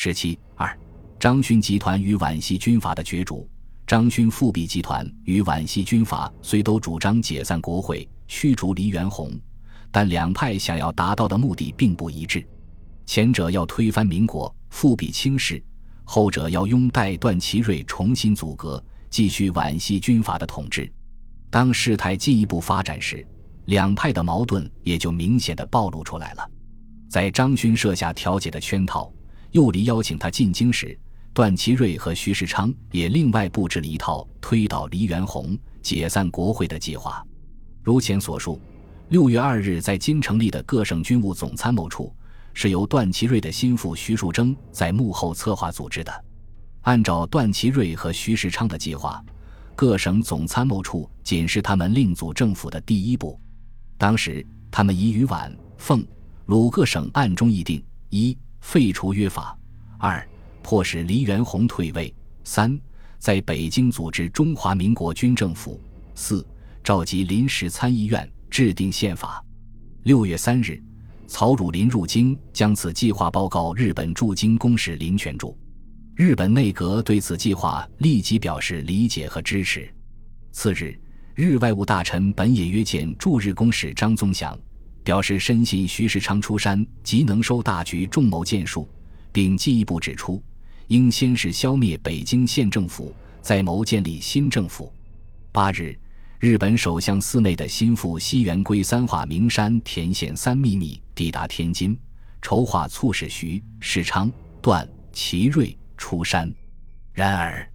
十七二，张勋集团与皖系军阀的角逐。张勋复辟集团与皖系军阀虽都主张解散国会、驱逐黎元洪，但两派想要达到的目的并不一致。前者要推翻民国、复辟清室，后者要拥戴段祺瑞重新组阁，继续皖系军阀的统治。当事态进一步发展时，两派的矛盾也就明显的暴露出来了。在张勋设下调解的圈套，右离邀请他进京时。段祺瑞和徐世昌也另外布置了一套推倒黎元洪、解散国会的计划。如前所述，六月二日在京成立的各省军务总参谋处，是由段祺瑞的心腹徐树铮在幕后策划组织的。按照段祺瑞和徐世昌的计划，各省总参谋处仅是他们另组政府的第一步。当时，他们已与皖、奉、鲁各省暗中议定：一、废除约法；二、迫使黎元洪退位。三，在北京组织中华民国军政府。四，召集临时参议院制定宪法。六月三日，曹汝霖入京，将此计划报告日本驻京公使林权柱。日本内阁对此计划立即表示理解和支持。次日，日外务大臣本野约见驻日公使张宗祥，表示深信徐世昌出山即能收大局，众谋建树，并进一步指出。应先是消灭北京县政府，再谋建立新政府。八日，日本首相寺内的心腹西园圭三化名山田宪三秘密抵达天津，筹划促使徐世昌、段祺瑞出山。然而，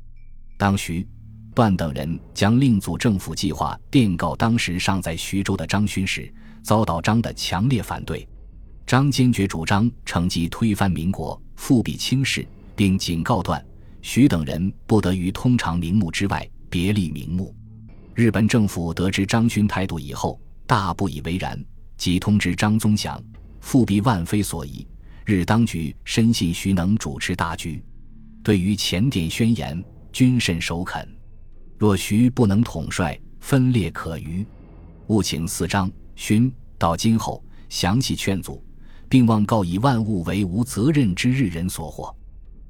当徐、段等人将另组政府计划电告当时尚在徐州的张勋时，遭到张的强烈反对。张坚决主张乘机推翻民国，复辟清室。并警告段、徐等人不得于通常名目之外别立名目。日本政府得知张勋态度以后，大不以为然，即通知张宗祥：复辟万非所宜，日当局深信徐能主持大局。对于前点宣言，均甚首肯。若徐不能统帅，分裂可虞。务请四张、勋到今后详细劝阻，并望告以万物为无责任之日人所惑。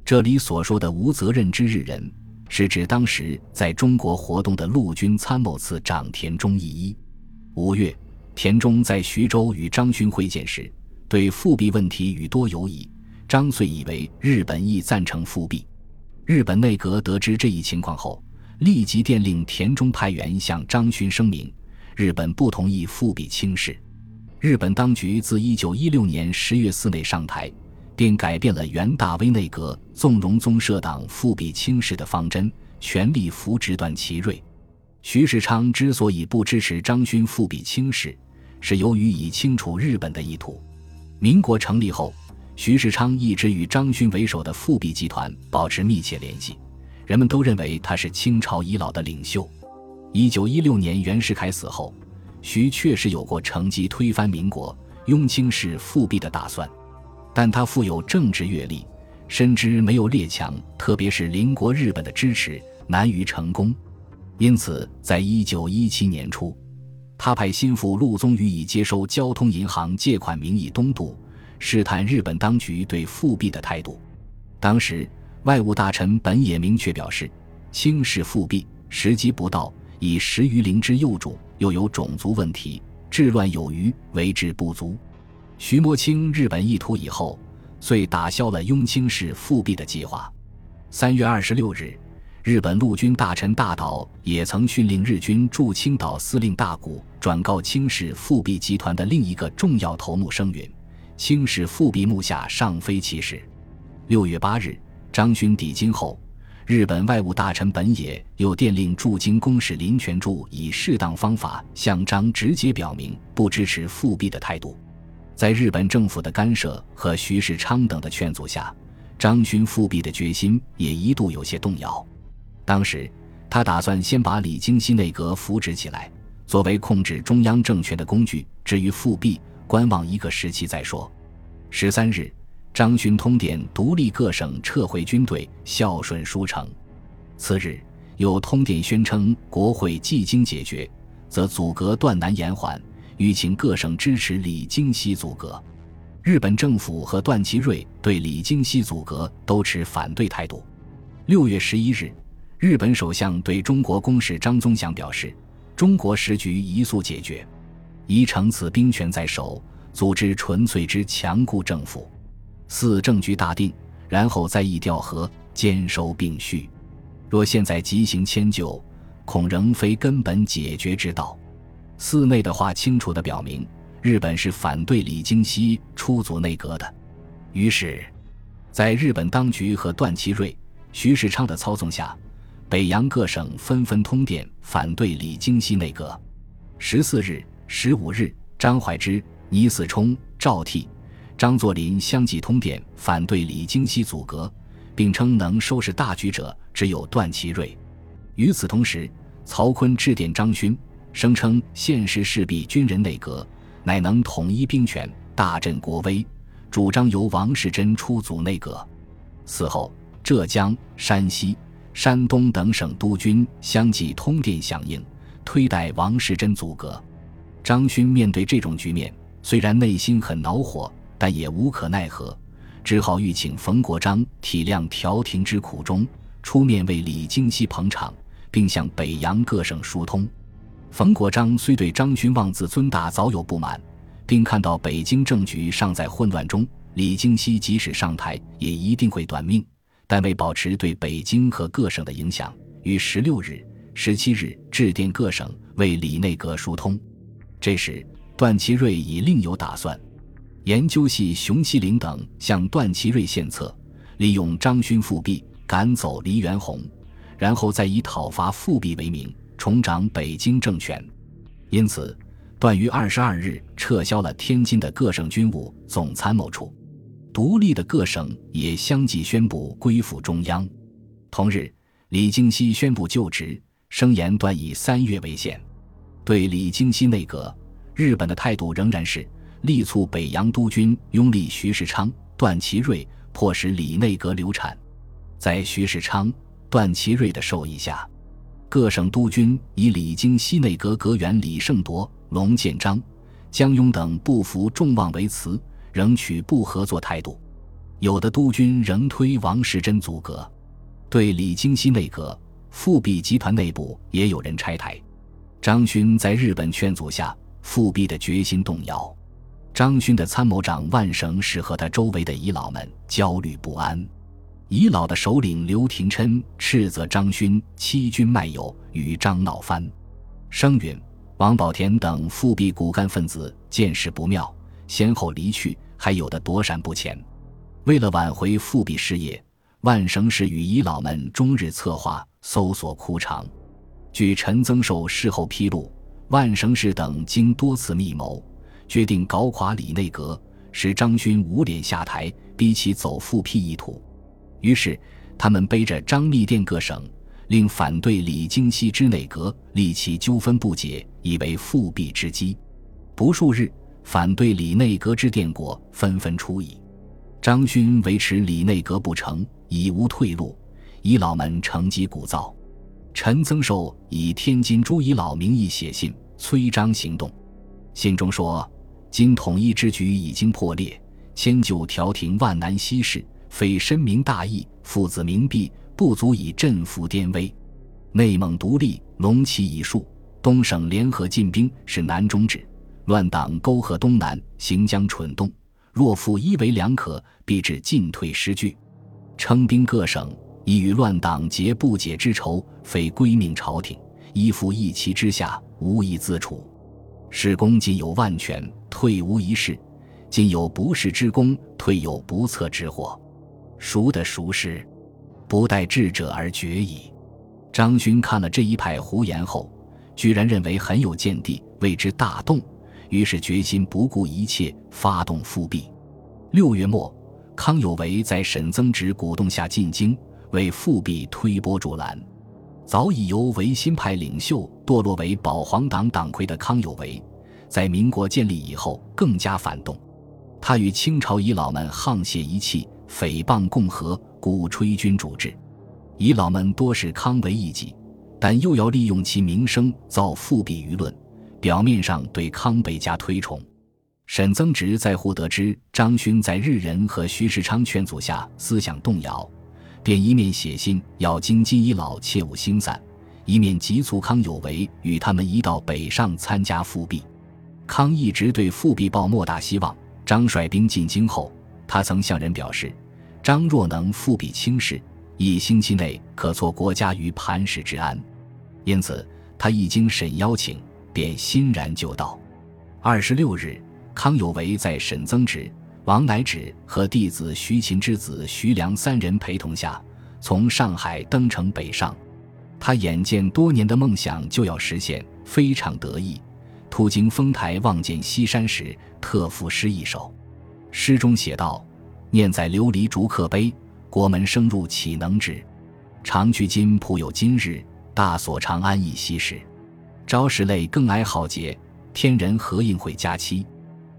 这里所说的无责任之日人，是指当时在中国活动的陆军参谋次长田中义一。五月，田中在徐州与张勋会见时，对复辟问题语多犹疑。张遂以为日本亦赞成复辟。日本内阁得知这一情况后，立即电令田中派员向张勋声明，日本不同意复辟清室。日本当局自一九一六年十月四内上台。便改变了袁大威内阁纵容宗社党复辟清室的方针，全力扶植段祺瑞。徐世昌之所以不支持张勋复辟清室，是由于已清楚日本的意图。民国成立后，徐世昌一直与张勋为首的复辟集团保持密切联系，人们都认为他是清朝遗老的领袖。一九一六年袁世凯死后，徐确实有过乘机推翻民国、拥清室复辟的打算。但他富有政治阅历，深知没有列强，特别是邻国日本的支持，难于成功。因此，在一九一七年初，他派心腹陆宗舆以接收交通银行借款名义东渡，试探日本当局对复辟的态度。当时，外务大臣本也明确表示，清室复辟时机不到，以十余陵之幼主，又有种族问题，治乱有余，为之不足。徐摸清日本意图以后，遂打消了拥清室复辟的计划。三月二十六日，日本陆军大臣大岛也曾训令日军驻青岛司令大谷转告清室复辟集团的另一个重要头目声云：清室复辟目下尚非其时。六月八日，张勋抵京后，日本外务大臣本野又电令驻京公使林权柱以适当方法向张直接表明不支持复辟的态度。在日本政府的干涉和徐世昌等的劝阻下，张勋复辟的决心也一度有些动摇。当时，他打算先把李经羲内阁扶植起来，作为控制中央政权的工具；至于复辟，观望一个时期再说。十三日，张勋通电独立各省撤回军队，孝顺书城。次日，又通电宣称国会既经解决，则阻隔断难延缓。欲请各省支持李经羲组阁。日本政府和段祺瑞对李经熙阻隔都持反对态度。六月十一日，日本首相对中国公使张宗祥表示：“中国时局宜速解决，宜乘此兵权在手，组织纯粹之强固政府。四政局大定，然后再议调和，兼收并蓄。若现在急行迁就，恐仍非根本解决之道。”寺内的话清楚地表明。日本是反对李经熙出组内阁的，于是，在日本当局和段祺瑞、徐世昌的操纵下，北洋各省纷纷通电反对李经熙内阁。十四日、十五日，张怀之、倪嗣冲、赵倜、张作霖相继通电反对李经熙阻隔，并称能收拾大局者只有段祺瑞。与此同时，曹锟致电张勋，声称现时势必军人内阁。乃能统一兵权，大振国威，主张由王士贞出组内阁。此后，浙江、山西、山东等省督军相继通电响应，推戴王士贞阻隔。张勋面对这种局面，虽然内心很恼火，但也无可奈何，只好欲请冯国璋体谅调停之苦衷，出面为李经熙捧场，并向北洋各省疏通。冯国璋虽对张勋妄自尊大早有不满，并看到北京政局尚在混乱中，李经熙即使上台也一定会短命，但为保持对北京和各省的影响，于十六日、十七日致电各省为李内阁疏通。这时，段祺瑞已另有打算，研究系熊希龄等向段祺瑞献策，利用张勋复辟，赶走黎元洪，然后再以讨伐复辟为名。重掌北京政权，因此，段于二十二日撤销了天津的各省军务总参谋处，独立的各省也相继宣布归附中央。同日，李经熙宣布就职，声言段以三月为限。对李经熙内阁，日本的态度仍然是力促北洋督军拥立徐世昌、段祺瑞，迫使李内阁流产。在徐世昌、段祺瑞的授意下。各省督军以李经西内阁阁员李胜铎、龙建章、江庸等不服众望为辞，仍取不合作态度。有的督军仍推王士贞组阁。对李经西内阁，复辟集团内部也有人拆台。张勋在日本劝阻下，复辟的决心动摇。张勋的参谋长万绳是和他周围的遗老们焦虑不安。遗老的首领刘廷琛斥责张勋欺君卖友，与张闹翻。声允、王宝田等复辟骨干分子见势不妙，先后离去，还有的躲闪不前。为了挽回复辟事业，万绳氏与遗老们终日策划搜索枯肠。据陈增寿事后披露，万绳氏等经多次密谋，决定搞垮李内阁，使张勋无脸下台，逼其走复辟意图。于是，他们背着张密电各省，令反对李经熙之内阁，立其纠纷不解，以为复辟之机。不数日，反对李内阁之电国纷纷出矣。张勋维持李内阁不成，已无退路，遗老们乘机鼓噪。陈增寿以天津诸遗老名义写信催张行动，信中说：“今统一之局已经破裂，迁就调停万难西事。”非深明大义，父子明璧，不足以振服滇威。内蒙独立，龙旗已竖；东省联合进兵，是南中止。乱党沟壑东南，行将蠢动。若复一为两可，必致进退失据。称兵各省，已与乱党结不解之仇，非归命朝廷，依附一旗之下，无以自处。使公今有万全，退无一事；今有不世之功，退有不测之祸。孰的孰失，不待智者而决矣。张勋看了这一派胡言后，居然认为很有见地，为之大动，于是决心不顾一切发动复辟。六月末，康有为在沈曾植鼓动下进京，为复辟推波助澜。早已由维新派领袖堕落为保皇党党魁的康有为，在民国建立以后更加反动，他与清朝遗老们沆瀣一气。诽谤共和，鼓吹君主制，遗老们多是康为异己，但又要利用其名声造复辟舆论，表面上对康倍加推崇。沈曾植在获得知张勋在日人和徐世昌劝阻下思想动摇，便一面写信要京津遗老切勿心散，一面急促康有为与他们一道北上参加复辟。康一直对复辟抱莫大希望。张率兵进京后，他曾向人表示：“张若能复辟清室，一星期内可挫国家于磐石之安。”因此，他一经沈邀请，便欣然就到。二十六日，康有为在沈曾植、王乃止和弟子徐勤之子徐良三人陪同下，从上海登城北上。他眼见多年的梦想就要实现，非常得意。途经丰台，望见西山时，特赋诗一首。诗中写道：“念在琉璃竹刻碑，国门生入岂能止？长居今仆有今日，大所长安亦昔时。朝时泪更哀浩劫，天人何应会佳期？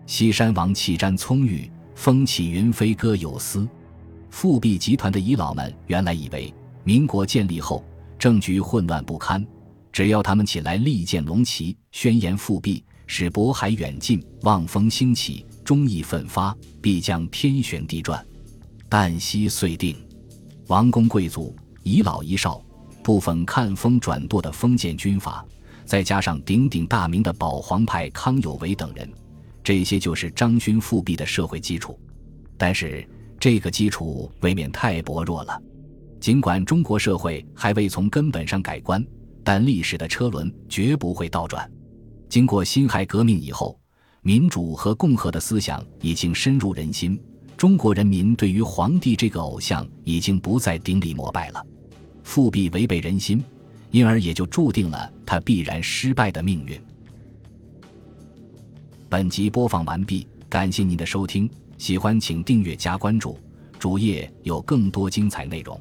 西山王气瞻葱郁，风起云飞歌有思。”复辟集团的遗老们原来以为，民国建立后政局混乱不堪。只要他们起来立剑龙旗，宣言复辟，使渤海远近，望风兴起，忠义奋发，必将天旋地转。旦夕遂定，王公贵族、遗老遗少、部分看风转舵的封建军阀，再加上鼎鼎大名的保皇派康有为等人，这些就是张勋复辟的社会基础。但是这个基础未免太薄弱了。尽管中国社会还未从根本上改观。但历史的车轮绝不会倒转。经过辛亥革命以后，民主和共和的思想已经深入人心，中国人民对于皇帝这个偶像已经不再顶礼膜拜了。复辟违背人心，因而也就注定了他必然失败的命运。本集播放完毕，感谢您的收听，喜欢请订阅加关注，主页有更多精彩内容。